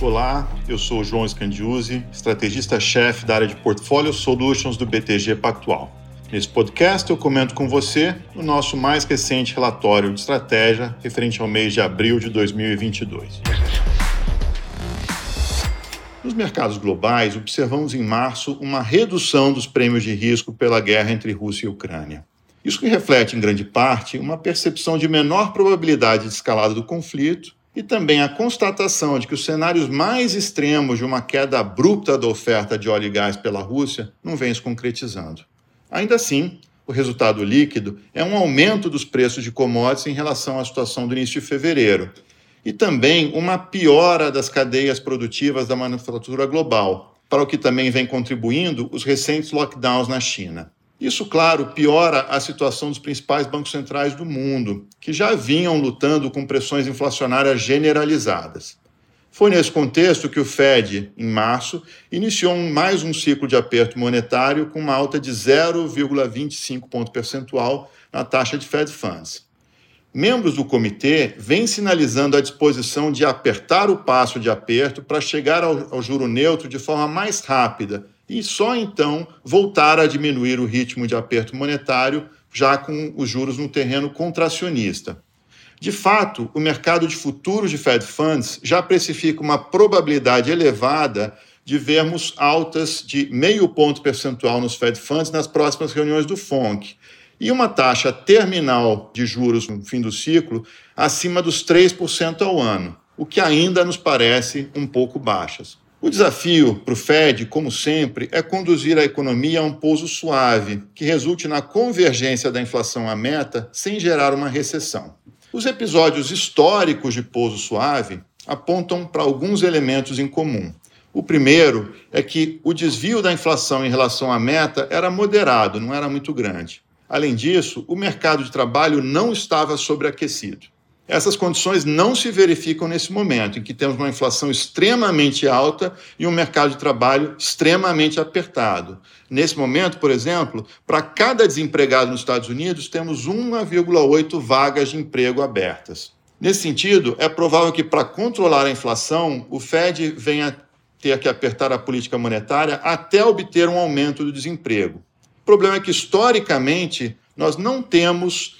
Olá, eu sou o João Scandiuzzi, estrategista-chefe da área de Portfolio Solutions do BTG Pactual. Nesse podcast eu comento com você o nosso mais recente relatório de estratégia referente ao mês de abril de 2022. Nos mercados globais, observamos em março uma redução dos prêmios de risco pela guerra entre Rússia e Ucrânia. Isso que reflete, em grande parte, uma percepção de menor probabilidade de escalada do conflito e também a constatação de que os cenários mais extremos de uma queda abrupta da oferta de óleo e gás pela Rússia não vêm se concretizando. Ainda assim, o resultado líquido é um aumento dos preços de commodities em relação à situação do início de fevereiro e também uma piora das cadeias produtivas da manufatura global, para o que também vem contribuindo os recentes lockdowns na China. Isso, claro, piora a situação dos principais bancos centrais do mundo, que já vinham lutando com pressões inflacionárias generalizadas. Foi nesse contexto que o Fed, em março, iniciou mais um ciclo de aperto monetário com uma alta de 0,25 ponto percentual na taxa de Fed Funds. Membros do comitê vêm sinalizando a disposição de apertar o passo de aperto para chegar ao, ao juro neutro de forma mais rápida e só então voltar a diminuir o ritmo de aperto monetário, já com os juros no terreno contracionista. De fato, o mercado de futuros de Fed Funds já precifica uma probabilidade elevada de vermos altas de meio ponto percentual nos Fed Funds nas próximas reuniões do FONC e uma taxa terminal de juros no fim do ciclo acima dos 3% ao ano, o que ainda nos parece um pouco baixas. O desafio para o Fed, como sempre, é conduzir a economia a um pouso suave, que resulte na convergência da inflação à meta sem gerar uma recessão. Os episódios históricos de pouso suave apontam para alguns elementos em comum. O primeiro é que o desvio da inflação em relação à meta era moderado, não era muito grande. Além disso, o mercado de trabalho não estava sobreaquecido. Essas condições não se verificam nesse momento, em que temos uma inflação extremamente alta e um mercado de trabalho extremamente apertado. Nesse momento, por exemplo, para cada desempregado nos Estados Unidos, temos 1,8 vagas de emprego abertas. Nesse sentido, é provável que, para controlar a inflação, o Fed venha ter que apertar a política monetária até obter um aumento do desemprego. O problema é que, historicamente, nós não temos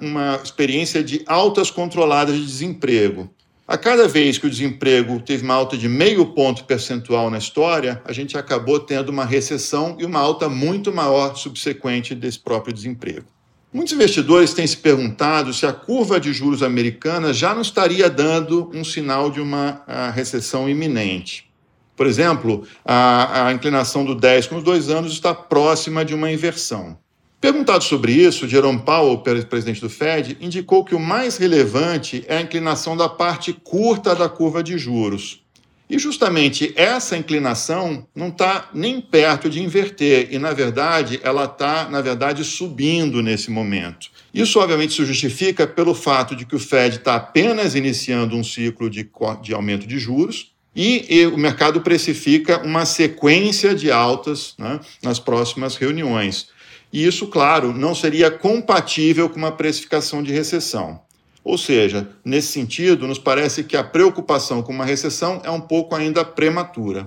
uma experiência de altas controladas de desemprego. A cada vez que o desemprego teve uma alta de meio ponto percentual na história, a gente acabou tendo uma recessão e uma alta muito maior subsequente desse próprio desemprego. Muitos investidores têm se perguntado se a curva de juros americana já não estaria dando um sinal de uma recessão iminente. Por exemplo, a, a inclinação do 10 com os dois anos está próxima de uma inversão. Perguntado sobre isso, Jerome Powell, presidente do Fed, indicou que o mais relevante é a inclinação da parte curta da curva de juros. E justamente essa inclinação não está nem perto de inverter, e na verdade ela está, na verdade, subindo nesse momento. Isso obviamente se justifica pelo fato de que o Fed está apenas iniciando um ciclo de, de aumento de juros, e, e, o mercado precifica uma sequência de altas né, nas próximas reuniões. E isso, claro, não seria compatível com uma precificação de recessão. Ou seja, nesse sentido, nos parece que a preocupação com uma recessão é um pouco ainda prematura.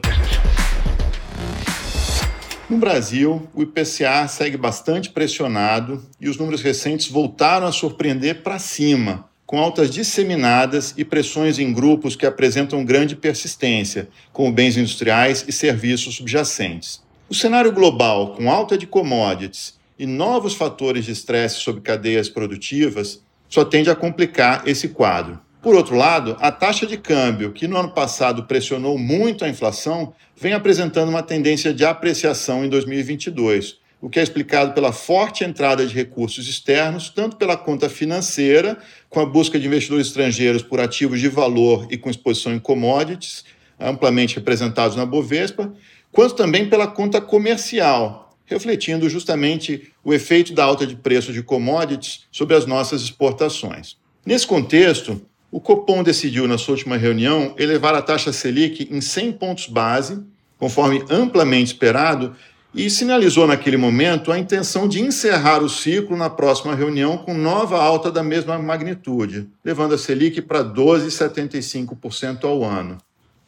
No Brasil, o IPCA segue bastante pressionado e os números recentes voltaram a surpreender para cima, com altas disseminadas e pressões em grupos que apresentam grande persistência, como bens industriais e serviços subjacentes. O cenário global, com alta de commodities e novos fatores de estresse sobre cadeias produtivas, só tende a complicar esse quadro. Por outro lado, a taxa de câmbio, que no ano passado pressionou muito a inflação, vem apresentando uma tendência de apreciação em 2022, o que é explicado pela forte entrada de recursos externos, tanto pela conta financeira, com a busca de investidores estrangeiros por ativos de valor e com exposição em commodities, amplamente representados na Bovespa, quanto também pela conta comercial, refletindo justamente o efeito da alta de preço de commodities sobre as nossas exportações. Nesse contexto, o Copom decidiu, na sua última reunião, elevar a taxa Selic em 100 pontos base, conforme amplamente esperado, e sinalizou naquele momento a intenção de encerrar o ciclo na próxima reunião com nova alta da mesma magnitude, levando a Selic para 12,75% ao ano.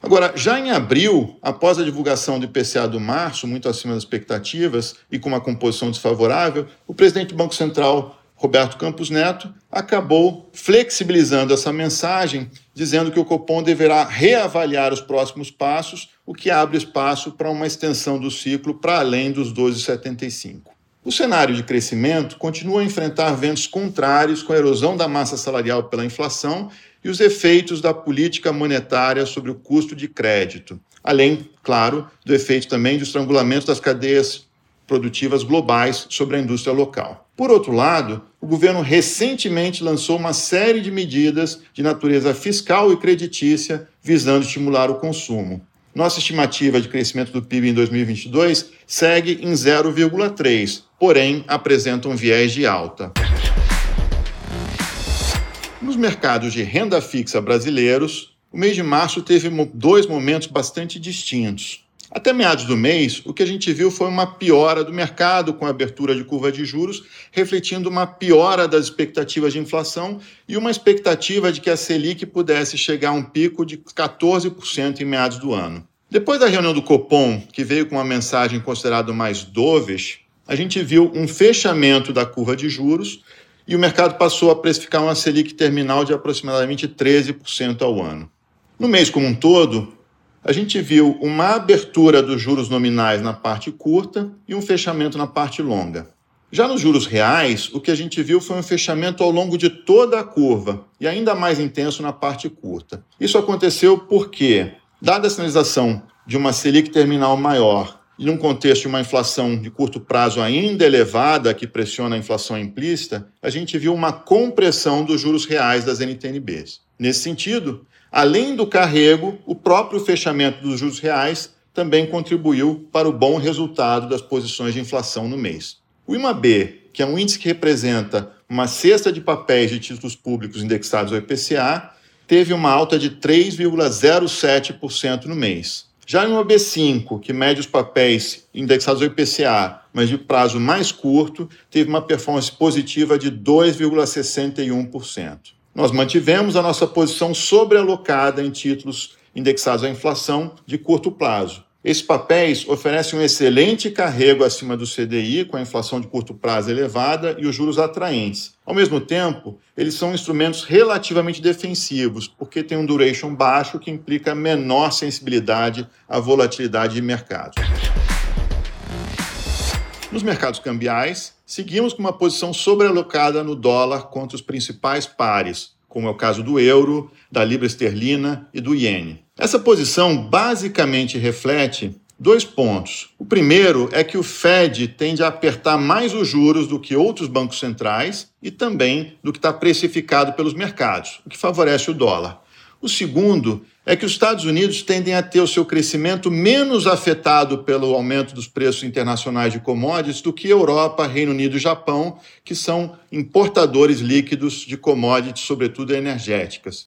Agora, já em abril, após a divulgação do IPCA do março, muito acima das expectativas e com uma composição desfavorável, o presidente do Banco Central Roberto Campos Neto, acabou flexibilizando essa mensagem, dizendo que o Copom deverá reavaliar os próximos passos, o que abre espaço para uma extensão do ciclo para além dos 12,75. O cenário de crescimento continua a enfrentar ventos contrários com a erosão da massa salarial pela inflação e os efeitos da política monetária sobre o custo de crédito, além, claro, do efeito também do estrangulamento das cadeias produtivas globais sobre a indústria local. Por outro lado, o governo recentemente lançou uma série de medidas de natureza fiscal e creditícia visando estimular o consumo. Nossa estimativa de crescimento do PIB em 2022 segue em 0,3, porém apresenta um viés de alta. Nos mercados de renda fixa brasileiros, o mês de março teve dois momentos bastante distintos. Até meados do mês, o que a gente viu foi uma piora do mercado com a abertura de curva de juros, refletindo uma piora das expectativas de inflação e uma expectativa de que a Selic pudesse chegar a um pico de 14% em meados do ano. Depois da reunião do Copom, que veio com uma mensagem considerada mais dovish, a gente viu um fechamento da curva de juros e o mercado passou a precificar uma Selic terminal de aproximadamente 13% ao ano. No mês como um todo, a gente viu uma abertura dos juros nominais na parte curta e um fechamento na parte longa. Já nos juros reais, o que a gente viu foi um fechamento ao longo de toda a curva e ainda mais intenso na parte curta. Isso aconteceu porque, dada a sinalização de uma Selic terminal maior e num contexto de uma inflação de curto prazo ainda elevada, que pressiona a inflação implícita, a gente viu uma compressão dos juros reais das NTNBs. Nesse sentido, Além do carrego, o próprio fechamento dos juros reais também contribuiu para o bom resultado das posições de inflação no mês. O IMAB, que é um índice que representa uma cesta de papéis de títulos públicos indexados ao IPCA, teve uma alta de 3,07% no mês. Já o IMAB5, que mede os papéis indexados ao IPCA, mas de prazo mais curto, teve uma performance positiva de 2,61% nós mantivemos a nossa posição sobrealocada em títulos indexados à inflação de curto prazo. Esses papéis oferecem um excelente carrego acima do CDI, com a inflação de curto prazo elevada e os juros atraentes. Ao mesmo tempo, eles são instrumentos relativamente defensivos, porque têm um duration baixo que implica menor sensibilidade à volatilidade de mercado. Nos mercados cambiais, seguimos com uma posição sobrealocada no dólar contra os principais pares, como é o caso do euro, da libra esterlina e do iene. Essa posição basicamente reflete dois pontos. O primeiro é que o Fed tende a apertar mais os juros do que outros bancos centrais e também do que está precificado pelos mercados, o que favorece o dólar. O segundo é que os Estados Unidos tendem a ter o seu crescimento menos afetado pelo aumento dos preços internacionais de commodities do que Europa, Reino Unido e Japão, que são importadores líquidos de commodities, sobretudo energéticas.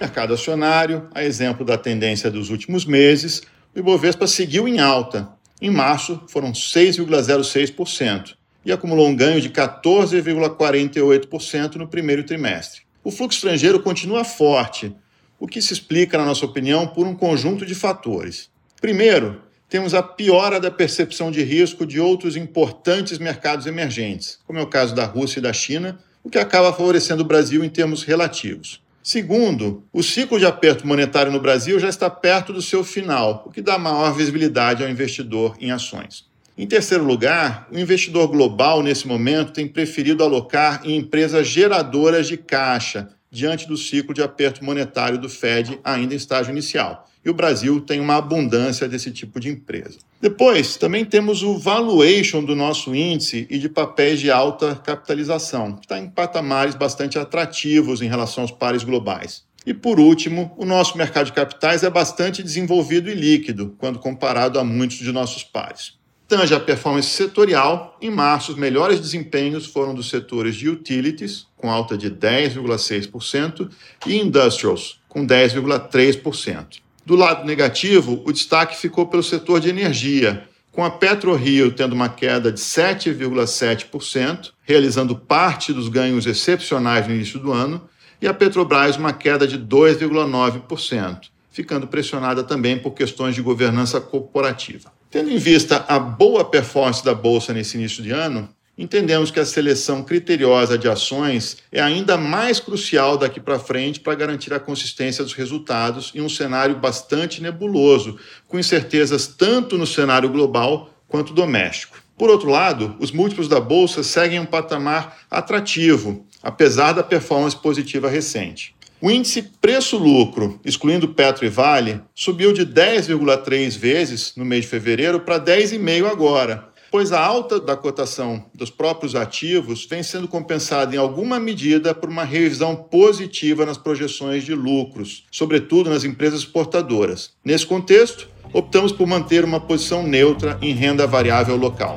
Mercado acionário, a exemplo da tendência dos últimos meses, o Ibovespa seguiu em alta. Em março, foram 6,06% e acumulou um ganho de 14,48% no primeiro trimestre. O fluxo estrangeiro continua forte, o que se explica, na nossa opinião, por um conjunto de fatores. Primeiro, temos a piora da percepção de risco de outros importantes mercados emergentes, como é o caso da Rússia e da China, o que acaba favorecendo o Brasil em termos relativos. Segundo, o ciclo de aperto monetário no Brasil já está perto do seu final, o que dá maior visibilidade ao investidor em ações. Em terceiro lugar, o investidor global, nesse momento, tem preferido alocar em empresas geradoras de caixa, diante do ciclo de aperto monetário do Fed, ainda em estágio inicial. E o Brasil tem uma abundância desse tipo de empresa. Depois, também temos o valuation do nosso índice e de papéis de alta capitalização, que está em patamares bastante atrativos em relação aos pares globais. E por último, o nosso mercado de capitais é bastante desenvolvido e líquido quando comparado a muitos de nossos pares. Tange a performance setorial, em março os melhores desempenhos foram dos setores de utilities, com alta de 10,6%, e industrials, com 10,3%. Do lado negativo, o destaque ficou pelo setor de energia, com a PetroRio tendo uma queda de 7,7%, realizando parte dos ganhos excepcionais no início do ano, e a Petrobras uma queda de 2,9%, ficando pressionada também por questões de governança corporativa. Tendo em vista a boa performance da bolsa nesse início de ano, entendemos que a seleção criteriosa de ações é ainda mais crucial daqui para frente para garantir a consistência dos resultados em um cenário bastante nebuloso, com incertezas tanto no cenário global quanto doméstico. Por outro lado, os múltiplos da bolsa seguem um patamar atrativo, apesar da performance positiva recente. O índice preço-lucro, excluindo Petro e Vale, subiu de 10,3 vezes no mês de fevereiro para 10,5 agora, pois a alta da cotação dos próprios ativos vem sendo compensada em alguma medida por uma revisão positiva nas projeções de lucros, sobretudo nas empresas exportadoras. Nesse contexto, optamos por manter uma posição neutra em renda variável local.